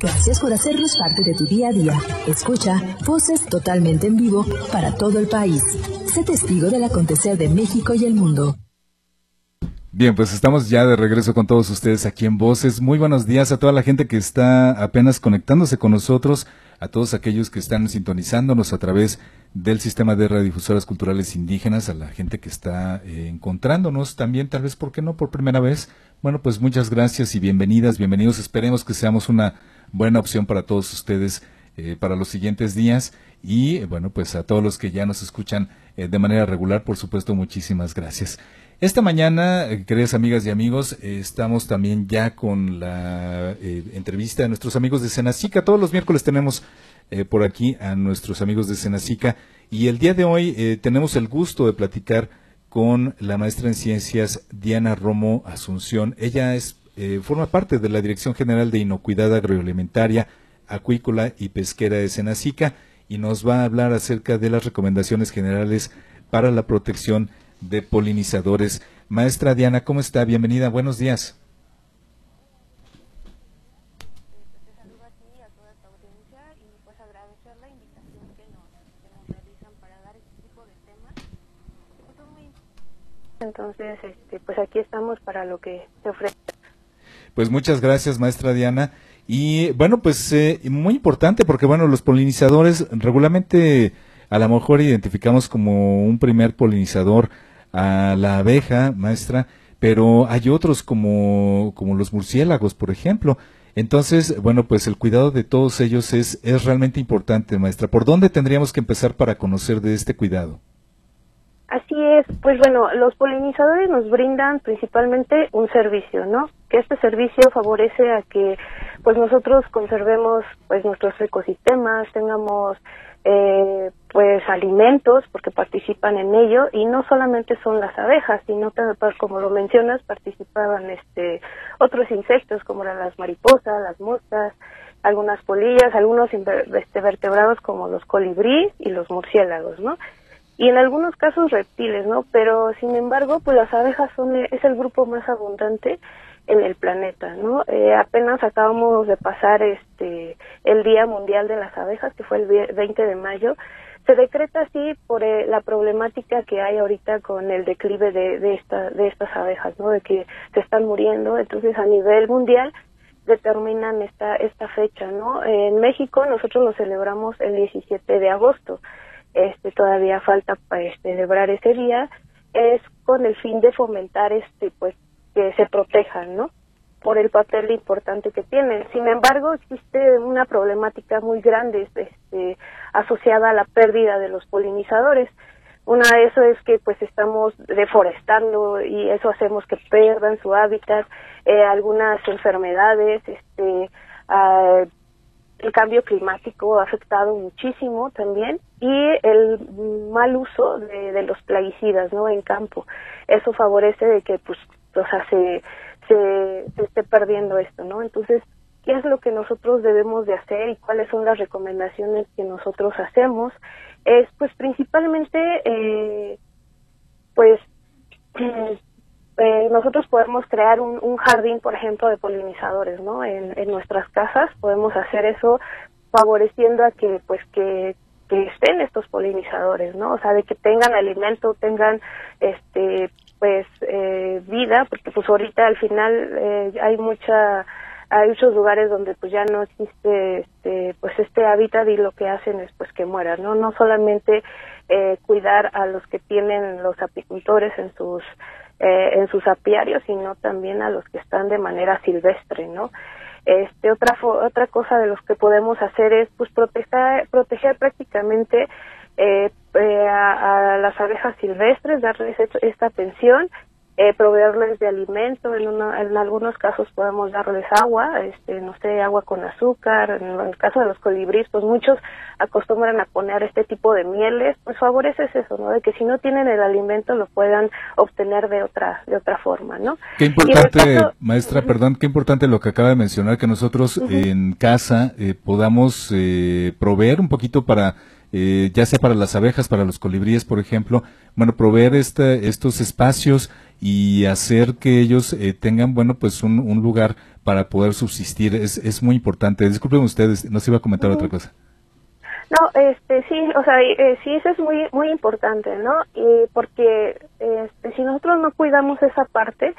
Gracias por hacernos parte de tu día a día. Escucha voces totalmente en vivo para todo el país. Sé testigo del acontecer de México y el mundo. Bien, pues estamos ya de regreso con todos ustedes aquí en Voces. Muy buenos días a toda la gente que está apenas conectándose con nosotros, a todos aquellos que están sintonizándonos a través del sistema de radiodifusoras culturales indígenas, a la gente que está eh, encontrándonos también, tal vez, ¿por qué no? Por primera vez. Bueno, pues muchas gracias y bienvenidas, bienvenidos. Esperemos que seamos una buena opción para todos ustedes eh, para los siguientes días. Y bueno, pues a todos los que ya nos escuchan eh, de manera regular, por supuesto, muchísimas gracias. Esta mañana, eh, queridas amigas y amigos, eh, estamos también ya con la eh, entrevista de nuestros amigos de Senacica. Todos los miércoles tenemos por aquí a nuestros amigos de Senacica y el día de hoy tenemos el gusto de platicar con la maestra en ciencias Diana Romo Asunción. Ella es forma parte de la Dirección General de Inocuidad Agroalimentaria, Acuícola y Pesquera de Senacica y nos va a hablar acerca de las recomendaciones generales para la protección de polinizadores. Maestra Diana, ¿cómo está? Bienvenida, buenos días. Entonces, este, pues aquí estamos para lo que se ofrece. Pues muchas gracias, maestra Diana. Y bueno, pues eh, muy importante porque bueno, los polinizadores regularmente a lo mejor identificamos como un primer polinizador a la abeja, maestra, pero hay otros como, como los murciélagos, por ejemplo. Entonces, bueno, pues el cuidado de todos ellos es, es realmente importante, maestra. ¿Por dónde tendríamos que empezar para conocer de este cuidado? Así es, pues bueno, los polinizadores nos brindan principalmente un servicio, ¿no? Que este servicio favorece a que pues nosotros conservemos pues nuestros ecosistemas, tengamos eh, pues alimentos porque participan en ello y no solamente son las abejas sino pues, como lo mencionas participaban este otros insectos como eran las mariposas las moscas algunas polillas algunos este, vertebrados como los colibrí y los murciélagos no y en algunos casos reptiles no pero sin embargo pues las abejas son es el grupo más abundante en el planeta, ¿no? Eh, apenas acabamos de pasar este el Día Mundial de las Abejas, que fue el 20 de mayo. Se decreta así por eh, la problemática que hay ahorita con el declive de, de, esta, de estas abejas, ¿no? De que se están muriendo. Entonces, a nivel mundial determinan esta esta fecha, ¿no? en México nosotros lo celebramos el 17 de agosto. Este todavía falta este, celebrar ese día es con el fin de fomentar este pues que se protejan, ¿no? Por el papel importante que tienen. Sin embargo, existe una problemática muy grande este, asociada a la pérdida de los polinizadores. Una de eso es que pues estamos deforestando y eso hacemos que pierdan su hábitat, eh, algunas enfermedades, este, ah, el cambio climático ha afectado muchísimo también y el mal uso de, de los plaguicidas, ¿no? En campo. Eso favorece de que pues o sea, se, se, esté perdiendo esto, ¿no? Entonces, ¿qué es lo que nosotros debemos de hacer y cuáles son las recomendaciones que nosotros hacemos? Es, pues, principalmente, eh, pues, eh, nosotros podemos crear un, un, jardín, por ejemplo, de polinizadores, ¿no? En, en nuestras casas podemos hacer eso favoreciendo a que, pues, que que estén estos polinizadores, ¿no? O sea, de que tengan alimento, tengan este pues eh, vida, porque pues ahorita al final eh, hay mucha hay muchos lugares donde pues ya no existe este pues este hábitat y lo que hacen es pues que mueran, ¿no? No solamente eh, cuidar a los que tienen los apicultores en sus eh, en sus apiarios, sino también a los que están de manera silvestre, ¿no? Este, otra, otra cosa de los que podemos hacer es pues proteger, proteger prácticamente eh, eh, a, a, las abejas silvestres, darles esta atención eh, proveerles de alimento, en, en algunos casos podemos darles agua, este, no sé, agua con azúcar, en el caso de los colibríes, pues muchos acostumbran a poner este tipo de mieles, pues favoreces eso, ¿no? De que si no tienen el alimento lo puedan obtener de otra, de otra forma, ¿no? Qué importante, maestra, perdón, qué importante lo que acaba de mencionar, que nosotros en casa eh, podamos eh, proveer un poquito para eh, ya sea para las abejas, para los colibríes, por ejemplo, bueno, proveer este, estos espacios y hacer que ellos eh, tengan, bueno, pues un, un, lugar para poder subsistir. Es, es muy importante. Disculpen ustedes, nos iba a comentar otra cosa. No, este sí, o sea, eh, sí eso es muy muy importante, ¿no? Y porque este, si nosotros no cuidamos esa parte,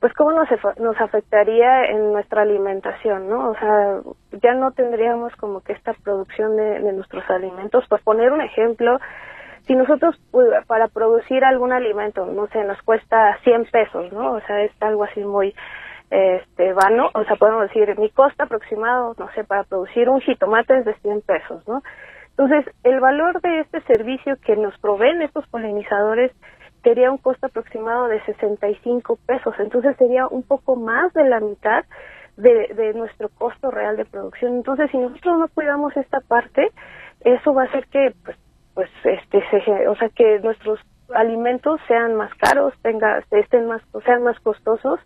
pues cómo nos nos afectaría en nuestra alimentación, ¿no? O sea, ya no tendríamos como que esta producción de, de nuestros alimentos. Por poner un ejemplo, si nosotros pues, para producir algún alimento, no sé, nos cuesta 100 pesos, ¿no? O sea, es algo así muy este vano, o sea, podemos decir, mi costo aproximado, no sé, para producir un jitomate es de 100 pesos, ¿no? Entonces, el valor de este servicio que nos proveen estos polinizadores sería un costo aproximado de 65 pesos, entonces sería un poco más de la mitad de, de nuestro costo real de producción. Entonces, si nosotros no cuidamos esta parte, eso va a hacer que, pues, pues este, se, o sea, que nuestros alimentos sean más caros, tenga, estén más, sean más costosos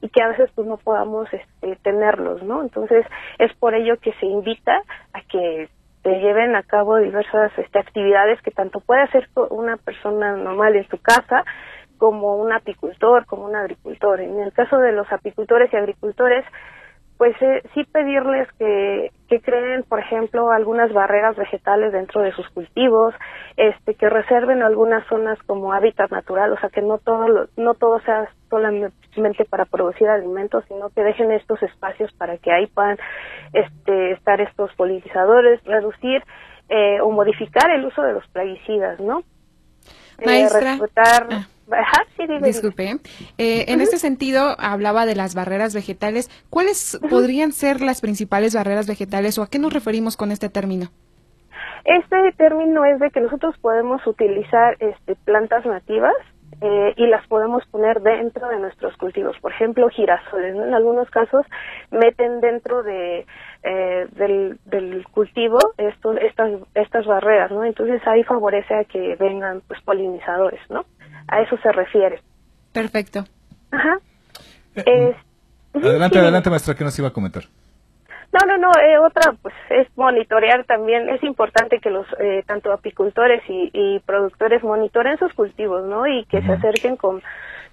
y que a veces pues no podamos este, tenerlos, ¿no? Entonces es por ello que se invita a que se lleven a cabo diversas este, actividades que tanto puede hacer una persona normal en su casa como un apicultor, como un agricultor. En el caso de los apicultores y agricultores, pues eh, sí pedirles que, que creen, por ejemplo, algunas barreras vegetales dentro de sus cultivos, este, que reserven algunas zonas como hábitat natural, o sea, que no todo, no todo sea solamente para producir alimentos, sino que dejen estos espacios para que ahí puedan este, estar estos polinizadores, reducir eh, o modificar el uso de los plaguicidas, ¿no? Eh, Maestra. Ah. Disculpe. Eh, en este sentido, hablaba de las barreras vegetales. ¿Cuáles podrían ser las principales barreras vegetales o a qué nos referimos con este término? Este término es de que nosotros podemos utilizar este, plantas nativas eh, y las podemos poner dentro de nuestros cultivos. Por ejemplo, girasoles. En algunos casos meten dentro de eh, del, del, cultivo estos, estas estas barreras, ¿no? Entonces ahí favorece a que vengan pues polinizadores, ¿no? A eso se refiere. Perfecto. Ajá. Eh, adelante, adelante, maestra, ¿qué nos iba a comentar? No, no, no, eh, otra pues es monitorear también, es importante que los eh, tanto apicultores y, y, productores monitoren sus cultivos, ¿no? Y que se acerquen con,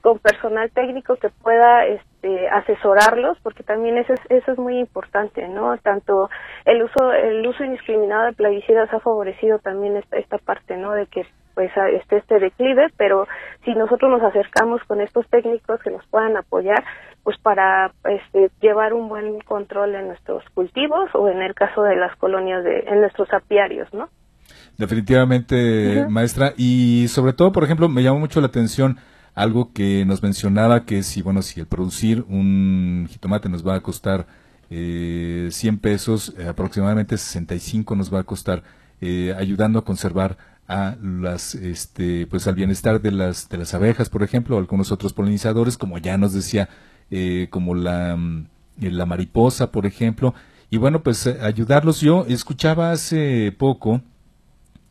con personal técnico que pueda este, asesorarlos, porque también eso es, eso es muy importante, ¿no? Tanto el uso el uso indiscriminado de plaguicidas ha favorecido también esta, esta parte, ¿no? De que pues esté este declive, pero si nosotros nos acercamos con estos técnicos que nos puedan apoyar, pues para este, llevar un buen control en nuestros cultivos o en el caso de las colonias de en nuestros apiarios, ¿no? Definitivamente, maestra, y sobre todo, por ejemplo, me llamó mucho la atención algo que nos mencionaba que si bueno si el producir un jitomate nos va a costar eh, 100 pesos, eh, aproximadamente 65 nos va a costar eh, ayudando a conservar a las este pues al bienestar de las de las abejas por ejemplo o algunos otros polinizadores como ya nos decía eh, como la mm, la mariposa por ejemplo. Y bueno pues eh, ayudarlos. Yo escuchaba hace poco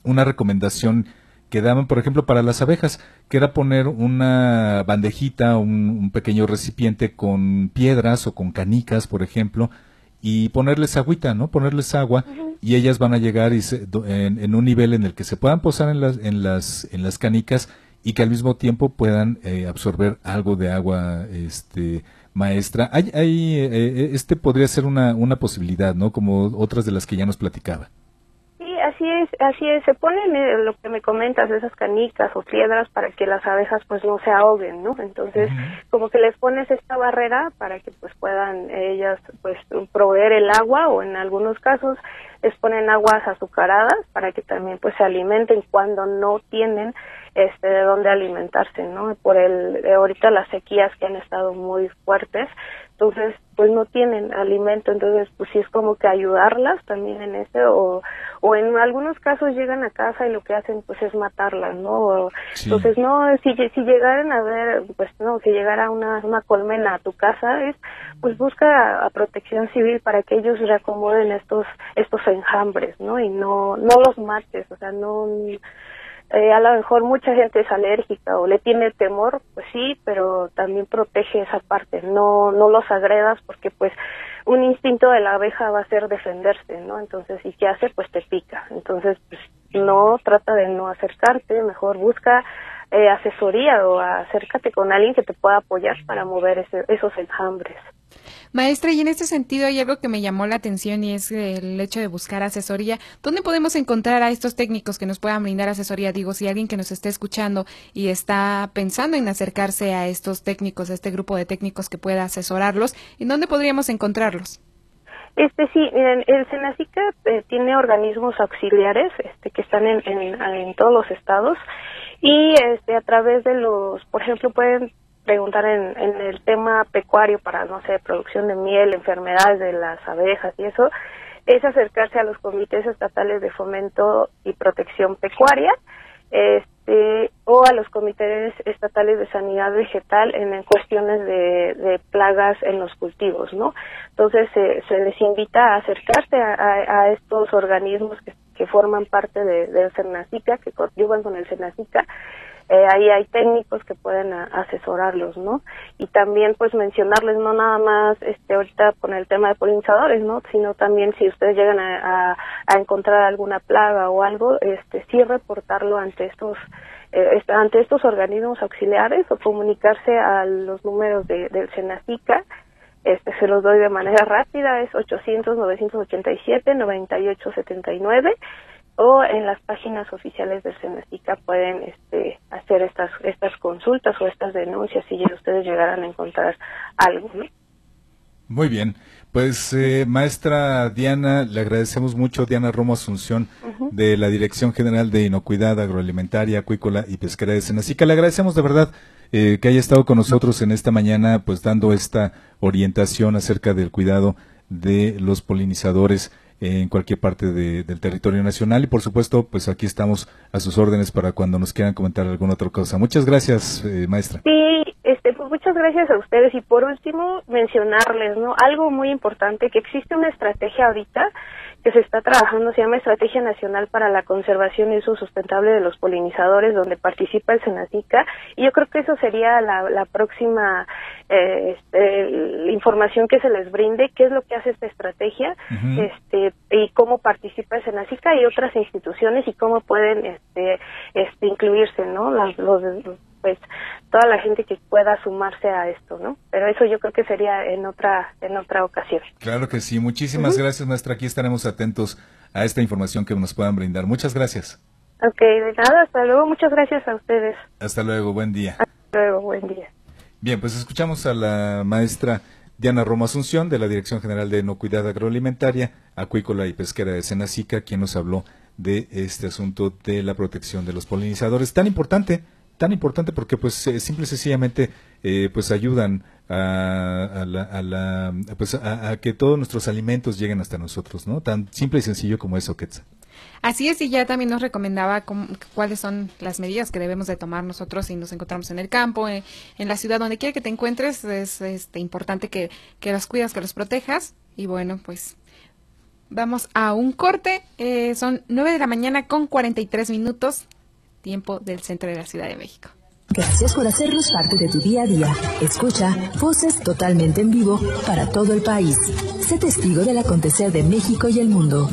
una recomendación que daban por ejemplo para las abejas que era poner una bandejita un, un pequeño recipiente con piedras o con canicas por ejemplo y ponerles agüita, ¿no? Ponerles agua y ellas van a llegar y en, un nivel en el que se puedan posar en las, en las, en las canicas y que al mismo tiempo puedan eh, absorber algo de agua este, maestra. Hay, hay, eh, eh, este podría ser una, una posibilidad, ¿no? Como otras de las que ya nos platicaba así es, así es. Se ponen eh, lo que me comentas, esas canicas o piedras para que las abejas pues no se ahoguen, ¿no? Entonces, como que les pones esta barrera para que pues puedan ellas pues proveer el agua o en algunos casos les ponen aguas azucaradas para que también pues se alimenten cuando no tienen este de dónde alimentarse, ¿no? Por el ahorita las sequías que han estado muy fuertes, entonces pues no tienen alimento, entonces pues sí es como que ayudarlas también en ese o, o en algunos casos llegan a casa y lo que hacen pues es matarlas, ¿no? Entonces no, si, si llegaran a ver, pues no, si llegara una, una colmena a tu casa es pues busca a, protección civil para que ellos reacomoden estos, estos enjambres, ¿no? Y no, no los mates, o sea, no eh, a lo mejor mucha gente es alérgica o le tiene temor, pues sí, pero también protege esa parte, no, no los agredas porque pues un instinto de la abeja va a ser defenderse, ¿no? Entonces, ¿y qué hace? Pues te pica. Entonces, pues no trata de no acercarte, mejor busca eh, asesoría o acércate con alguien que te pueda apoyar para mover ese, esos enjambres. Maestra, y en este sentido hay algo que me llamó la atención y es el hecho de buscar asesoría. ¿Dónde podemos encontrar a estos técnicos que nos puedan brindar asesoría? Digo, si alguien que nos esté escuchando y está pensando en acercarse a estos técnicos, a este grupo de técnicos que pueda asesorarlos, ¿en dónde podríamos encontrarlos? Este sí, el Senacica eh, tiene organismos auxiliares este, que están en, en, todos los estados y este, a través de los, por ejemplo, pueden preguntar en, en el tema pecuario para, no sé, producción de miel, enfermedades de las abejas y eso, es acercarse a los comités estatales de fomento y protección pecuaria. Este, o a los comités estatales de sanidad vegetal en, cuestiones de, plagas en los cultivos, ¿no? Entonces se les invita a acercarse a, estos organismos que, forman parte de, del CERNACICA, que coadyuvan con el CERNACICA, eh, ahí hay técnicos que pueden asesorarlos, ¿no? Y también pues mencionarles no nada más este ahorita con el tema de polinizadores, ¿no? Sino también si ustedes llegan a, encontrar alguna plaga o algo, este sí reportarlo ante estos eh, ante estos organismos auxiliares o comunicarse a los números de, del Senacica este se los doy de manera rápida es 800 987 9879 o en las páginas oficiales del Senacica pueden este, hacer estas estas consultas o estas denuncias si ustedes llegaran a encontrar algo. Muy bien. Pues, eh, maestra Diana, le agradecemos mucho, Diana Romo Asunción, de la Dirección General de Inocuidad Agroalimentaria, Acuícola y Pesquera de Senacica. Le agradecemos de verdad eh, que haya estado con nosotros en esta mañana, pues dando esta orientación acerca del cuidado de los polinizadores en cualquier parte del territorio nacional y por supuesto pues aquí estamos a sus órdenes para cuando nos quieran comentar alguna otra cosa. Muchas gracias, eh, maestra. Sí, este, pues muchas gracias a ustedes y por último mencionarles, ¿no? Algo muy importante que existe una estrategia ahorita que se está trabajando, se llama Estrategia Nacional para la Conservación y Uso Sustentable de los Polinizadores, donde participa el Senatica, y yo creo que eso sería la, la próxima eh, este, información que se les brinde, qué es lo que hace esta estrategia, este, y cómo participa el Senacica y otras instituciones y cómo pueden este, este, incluirse, ¿no? Las, los, pues toda la gente que pueda sumarse a esto, ¿no? Pero eso yo creo que sería en otra en otra ocasión. Claro que sí. Muchísimas gracias, maestra. Aquí estaremos atentos a esta información que nos puedan brindar. Muchas gracias. Ok, de nada. Hasta luego. Muchas gracias a ustedes. Hasta luego. Buen día. Hasta luego. Buen día. Bien, pues escuchamos a la maestra Diana Roma Asunción de la Dirección General de Enocuidad Agroalimentaria, Acuícola y Pesquera de Senacica, quien nos habló de este asunto de la protección de los polinizadores tan importante tan importante porque pues eh, simple y sencillamente eh, pues ayudan a, la, pues a, que todos nuestros alimentos lleguen hasta nosotros, ¿no? Tan simple y sencillo como eso, Quetzal. Así es, y ya también nos recomendaba cuáles son las medidas que debemos de tomar nosotros si nos encontramos en el campo, eh, en, la ciudad, donde quiera que te encuentres, es este, importante que, que los cuidas, que los protejas. Y bueno, pues vamos a un corte. son nueve de la mañana con 43 minutos tiempo del centro de la Ciudad de México. Gracias por hacernos parte de tu día a día. Escucha Voces totalmente en vivo para todo el país. Sé testigo del acontecer de México y el mundo.